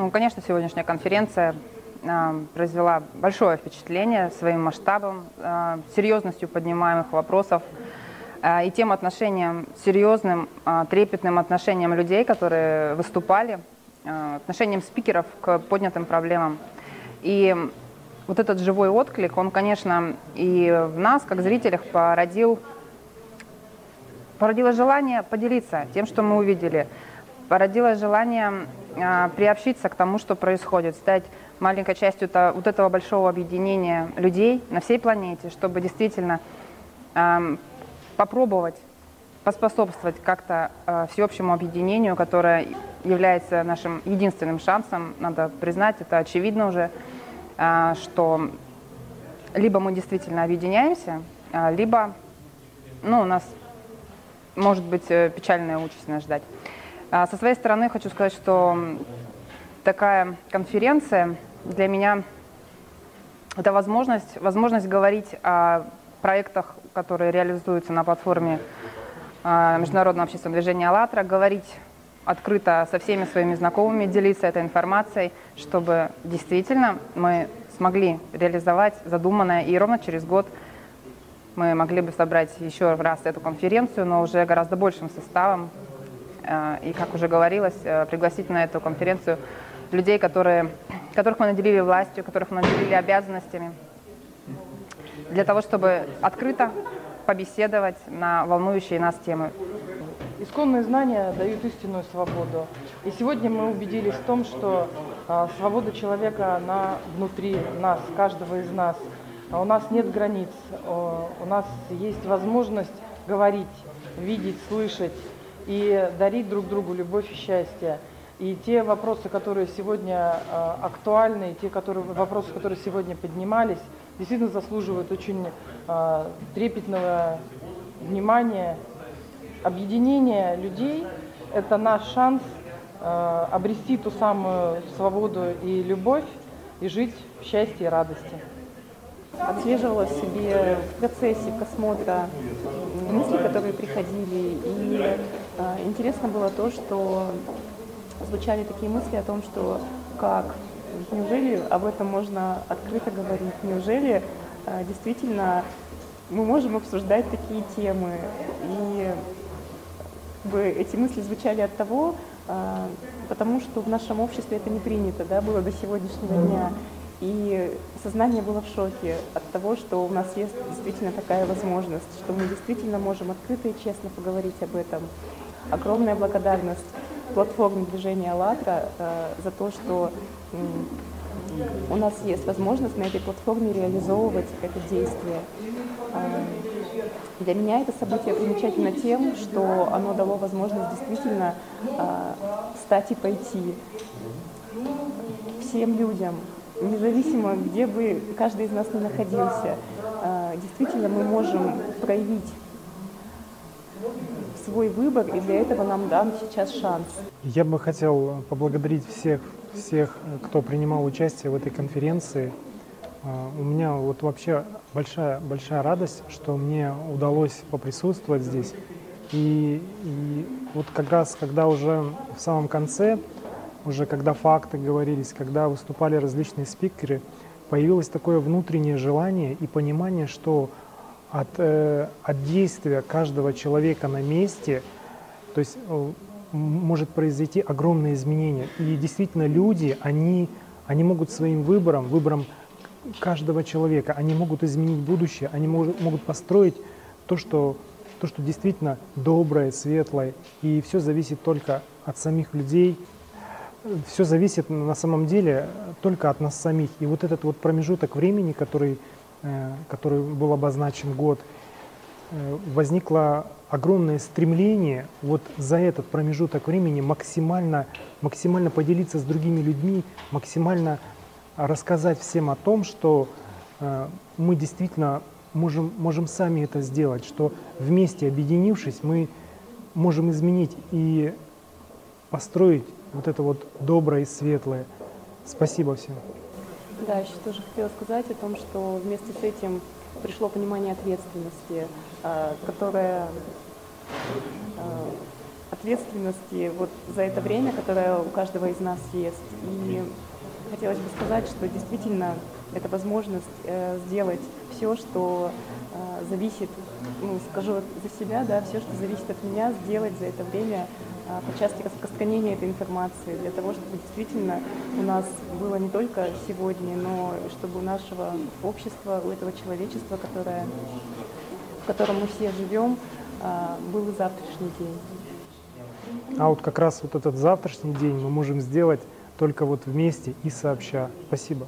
Ну, конечно, сегодняшняя конференция э, произвела большое впечатление своим масштабом, э, серьезностью поднимаемых вопросов э, и тем отношением, серьезным, трепетным отношением людей, которые выступали, отношением спикеров к поднятым проблемам. И вот этот живой отклик, он, конечно, и в нас, как зрителях, породил, породило желание поделиться тем, что мы увидели, породило желание приобщиться к тому, что происходит, стать маленькой частью вот этого большого объединения людей на всей планете, чтобы действительно попробовать поспособствовать как-то э, всеобщему объединению, которое является нашим единственным шансом, надо признать, это очевидно уже, э, что либо мы действительно объединяемся, э, либо ну, у нас может быть э, печальная участь нас ждать. А со своей стороны хочу сказать, что такая конференция для меня это возможность, возможность говорить о проектах, которые реализуются на платформе а, Международного общественного движения «АЛЛАТРА», говорить открыто со всеми своими знакомыми, делиться этой информацией, чтобы действительно мы смогли реализовать задуманное, и ровно через год мы могли бы собрать еще раз эту конференцию, но уже гораздо большим составом. А, и, как уже говорилось, э, пригласить на эту конференцию людей, которые, которых мы наделили властью, которых мы наделили обязанностями, для того, чтобы открыто побеседовать на волнующие нас темы. Исконные знания дают истинную свободу. И сегодня мы убедились в том, что а, свобода человека, она внутри нас, каждого из нас. А у нас нет границ, у нас есть возможность говорить, видеть, слышать и дарить друг другу любовь и счастье. И те вопросы, которые сегодня э, актуальны, и те которые, вопросы, которые сегодня поднимались, действительно заслуживают очень э, трепетного внимания. Объединение людей – это наш шанс э, обрести ту самую свободу и любовь и жить в счастье и радости. Отслеживала себе в процессе просмотра мысли, которые приходили, и э, интересно было то, что звучали такие мысли о том, что как, неужели об этом можно открыто говорить, неужели э, действительно мы можем обсуждать такие темы. И как бы, эти мысли звучали от того, э, потому что в нашем обществе это не принято, да, было до сегодняшнего дня. И сознание было в шоке от того, что у нас есть действительно такая возможность, что мы действительно можем открыто и честно поговорить об этом. Огромная благодарность платформе движения «АЛЛАТРА» э, за то, что у нас есть возможность на этой платформе реализовывать это действие. Э, для меня это событие примечательно тем, что оно дало возможность действительно э, встать и пойти всем людям, независимо, где бы каждый из нас ни находился. Действительно, мы можем проявить свой выбор, и для этого нам дан сейчас шанс. Я бы хотел поблагодарить всех, всех, кто принимал участие в этой конференции. А, у меня вот вообще большая, большая радость, что мне удалось поприсутствовать здесь. И, и вот как раз, когда уже в самом конце, уже когда факты говорились, когда выступали различные спикеры, появилось такое внутреннее желание и понимание, что от, э, от действия каждого человека на месте, то есть э, может произойти огромное изменение. И действительно люди, они, они могут своим выбором, выбором каждого человека, они могут изменить будущее, они могут, могут построить то что, то, что действительно доброе, светлое. И все зависит только от самих людей, все зависит на самом деле только от нас самих. И вот этот вот промежуток времени, который Э, который был обозначен год, э, возникло огромное стремление вот за этот промежуток времени максимально, максимально поделиться с другими людьми, максимально рассказать всем о том, что э, мы действительно можем, можем сами это сделать, что вместе объединившись мы можем изменить и построить вот это вот доброе и светлое. Спасибо всем. Да, еще тоже хотела сказать о том, что вместе с этим пришло понимание ответственности, а, которое а, ответственности вот за это время, которое у каждого из нас есть. И хотелось бы сказать, что действительно это возможность э, сделать все, что э, зависит, ну, скажу за себя, да, все, что зависит от меня, сделать за это время по части распространения этой информации, для того, чтобы действительно у нас было не только сегодня, но чтобы у нашего общества, у этого человечества, которое, в котором мы все живем, э, был и завтрашний день. А вот как раз вот этот завтрашний день мы можем сделать только вот вместе и сообща. Спасибо.